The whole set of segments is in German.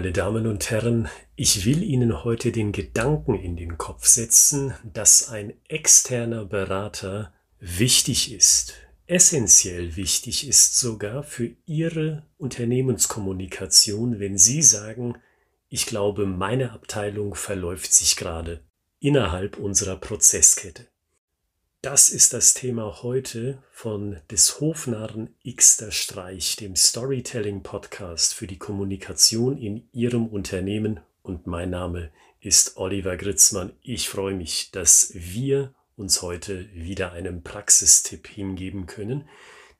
Meine Damen und Herren, ich will Ihnen heute den Gedanken in den Kopf setzen, dass ein externer Berater wichtig ist, essentiell wichtig ist sogar für Ihre Unternehmenskommunikation, wenn Sie sagen, ich glaube, meine Abteilung verläuft sich gerade innerhalb unserer Prozesskette. Das ist das Thema heute von des Hofnarren Xter Streich, dem Storytelling Podcast für die Kommunikation in Ihrem Unternehmen. Und mein Name ist Oliver Gritzmann. Ich freue mich, dass wir uns heute wieder einem Praxistipp hingeben können,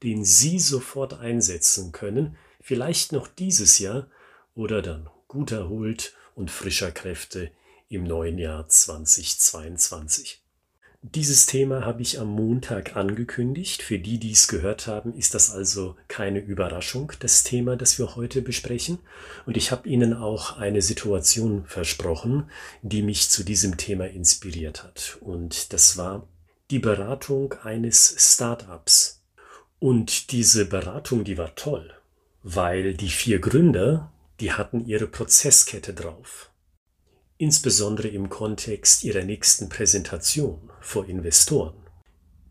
den Sie sofort einsetzen können, vielleicht noch dieses Jahr oder dann gut erholt und frischer Kräfte im neuen Jahr 2022. Dieses Thema habe ich am Montag angekündigt. Für die, die es gehört haben, ist das also keine Überraschung, das Thema, das wir heute besprechen. Und ich habe Ihnen auch eine Situation versprochen, die mich zu diesem Thema inspiriert hat. Und das war die Beratung eines Startups. Und diese Beratung, die war toll, weil die vier Gründer, die hatten ihre Prozesskette drauf insbesondere im Kontext ihrer nächsten Präsentation vor Investoren.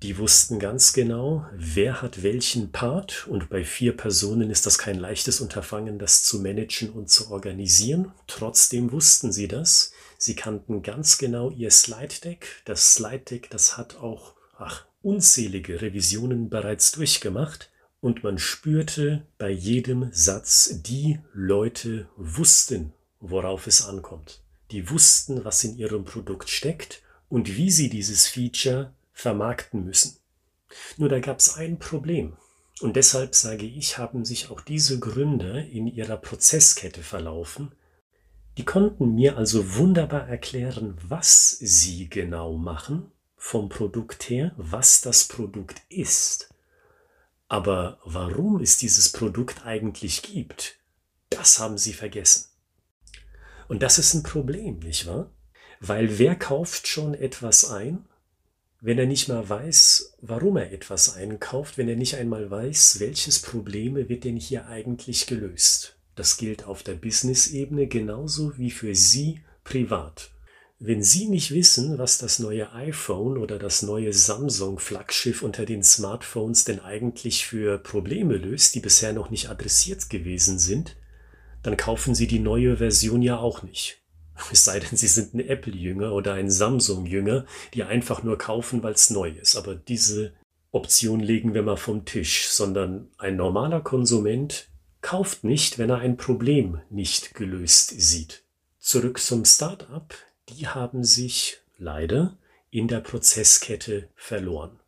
Die wussten ganz genau, wer hat welchen Part und bei vier Personen ist das kein leichtes Unterfangen, das zu managen und zu organisieren. Trotzdem wussten sie das. Sie kannten ganz genau ihr Slide Deck. Das Slide Deck, das hat auch ach, unzählige Revisionen bereits durchgemacht und man spürte bei jedem Satz, die Leute wussten, worauf es ankommt die wussten, was in ihrem Produkt steckt und wie sie dieses Feature vermarkten müssen. Nur da gab es ein Problem. Und deshalb sage ich, haben sich auch diese Gründer in ihrer Prozesskette verlaufen. Die konnten mir also wunderbar erklären, was sie genau machen vom Produkt her, was das Produkt ist. Aber warum es dieses Produkt eigentlich gibt, das haben sie vergessen. Und das ist ein Problem, nicht wahr? Weil wer kauft schon etwas ein, wenn er nicht mal weiß, warum er etwas einkauft, wenn er nicht einmal weiß, welches Probleme wird denn hier eigentlich gelöst? Das gilt auf der Business-Ebene genauso wie für Sie privat. Wenn Sie nicht wissen, was das neue iPhone oder das neue Samsung-Flaggschiff unter den Smartphones denn eigentlich für Probleme löst, die bisher noch nicht adressiert gewesen sind, dann kaufen Sie die neue Version ja auch nicht. Es sei denn, Sie sind ein Apple-Jünger oder ein Samsung-Jünger, die einfach nur kaufen, weil es neu ist. Aber diese Option legen wir mal vom Tisch, sondern ein normaler Konsument kauft nicht, wenn er ein Problem nicht gelöst sieht. Zurück zum Startup. Die haben sich leider in der Prozesskette verloren.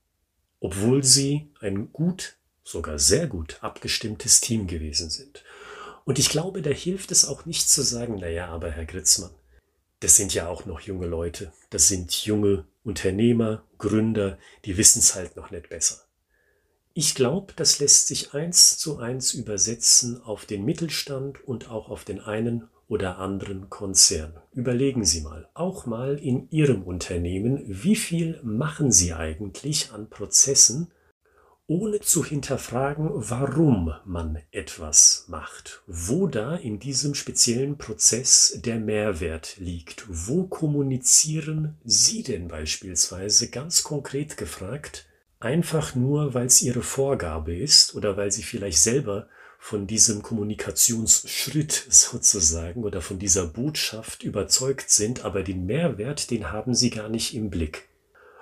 Obwohl sie ein gut, sogar sehr gut abgestimmtes Team gewesen sind. Und ich glaube, da hilft es auch nicht zu sagen, naja, aber Herr Gritzmann, das sind ja auch noch junge Leute, das sind junge Unternehmer, Gründer, die wissen es halt noch nicht besser. Ich glaube, das lässt sich eins zu eins übersetzen auf den Mittelstand und auch auf den einen oder anderen Konzern. Überlegen Sie mal, auch mal in Ihrem Unternehmen, wie viel machen Sie eigentlich an Prozessen, ohne zu hinterfragen, warum man etwas macht, wo da in diesem speziellen Prozess der Mehrwert liegt. Wo kommunizieren Sie denn beispielsweise ganz konkret gefragt, einfach nur, weil es Ihre Vorgabe ist oder weil Sie vielleicht selber von diesem Kommunikationsschritt sozusagen oder von dieser Botschaft überzeugt sind, aber den Mehrwert, den haben Sie gar nicht im Blick.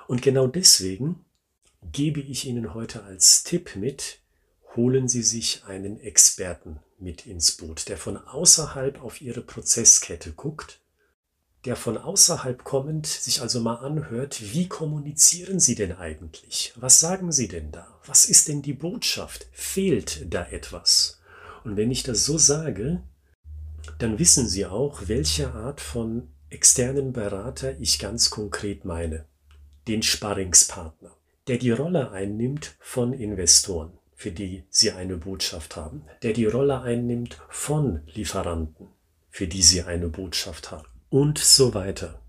Und genau deswegen gebe ich Ihnen heute als Tipp mit, holen Sie sich einen Experten mit ins Boot, der von außerhalb auf Ihre Prozesskette guckt, der von außerhalb kommend sich also mal anhört, wie kommunizieren Sie denn eigentlich? Was sagen Sie denn da? Was ist denn die Botschaft? Fehlt da etwas? Und wenn ich das so sage, dann wissen Sie auch, welche Art von externen Berater ich ganz konkret meine. Den Sparringspartner der die Rolle einnimmt von Investoren, für die sie eine Botschaft haben, der die Rolle einnimmt von Lieferanten, für die sie eine Botschaft haben und so weiter.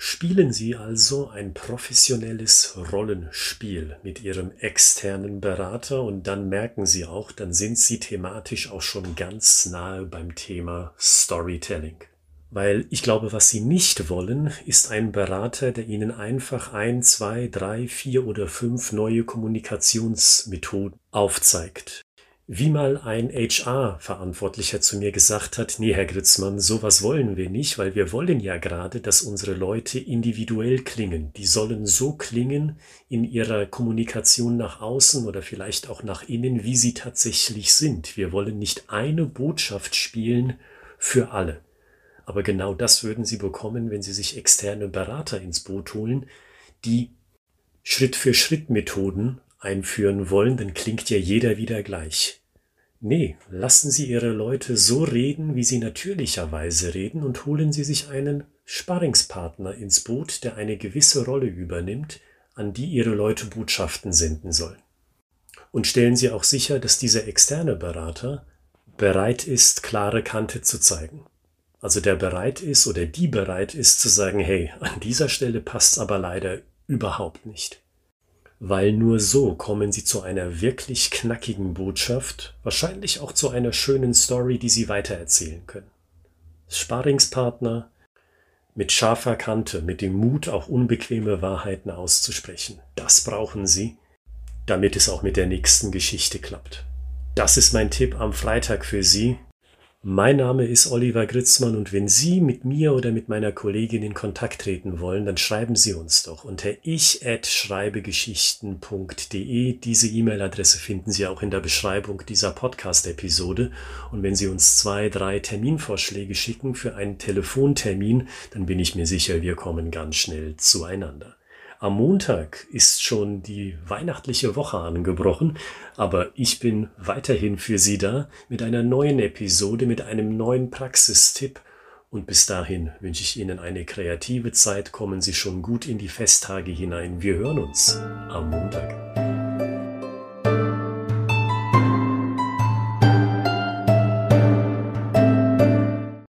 Spielen Sie also ein professionelles Rollenspiel mit Ihrem externen Berater und dann merken Sie auch, dann sind Sie thematisch auch schon ganz nahe beim Thema Storytelling. Weil ich glaube, was Sie nicht wollen, ist ein Berater, der Ihnen einfach ein, zwei, drei, vier oder fünf neue Kommunikationsmethoden aufzeigt. Wie mal ein HR-Verantwortlicher zu mir gesagt hat, nee, Herr Gritzmann, sowas wollen wir nicht, weil wir wollen ja gerade, dass unsere Leute individuell klingen. Die sollen so klingen in ihrer Kommunikation nach außen oder vielleicht auch nach innen, wie sie tatsächlich sind. Wir wollen nicht eine Botschaft spielen für alle. Aber genau das würden Sie bekommen, wenn Sie sich externe Berater ins Boot holen, die Schritt für Schritt Methoden einführen wollen, dann klingt ja jeder wieder gleich. Nee, lassen Sie Ihre Leute so reden, wie sie natürlicherweise reden und holen Sie sich einen Sparringspartner ins Boot, der eine gewisse Rolle übernimmt, an die Ihre Leute Botschaften senden sollen. Und stellen Sie auch sicher, dass dieser externe Berater bereit ist, klare Kante zu zeigen. Also der bereit ist oder die bereit ist zu sagen, hey, an dieser Stelle passt's aber leider überhaupt nicht weil nur so kommen sie zu einer wirklich knackigen Botschaft, wahrscheinlich auch zu einer schönen Story, die sie weitererzählen können. Sparingspartner mit scharfer Kante, mit dem Mut, auch unbequeme Wahrheiten auszusprechen. Das brauchen sie, damit es auch mit der nächsten Geschichte klappt. Das ist mein Tipp am Freitag für Sie. Mein Name ist Oliver Gritzmann und wenn Sie mit mir oder mit meiner Kollegin in Kontakt treten wollen, dann schreiben Sie uns doch unter ich@schreibegeschichten.de. Diese E-Mail-Adresse finden Sie auch in der Beschreibung dieser Podcast-Episode. Und wenn Sie uns zwei, drei Terminvorschläge schicken für einen Telefontermin, dann bin ich mir sicher, wir kommen ganz schnell zueinander. Am Montag ist schon die weihnachtliche Woche angebrochen, aber ich bin weiterhin für Sie da mit einer neuen Episode, mit einem neuen Praxistipp. Und bis dahin wünsche ich Ihnen eine kreative Zeit. Kommen Sie schon gut in die Festtage hinein. Wir hören uns am Montag.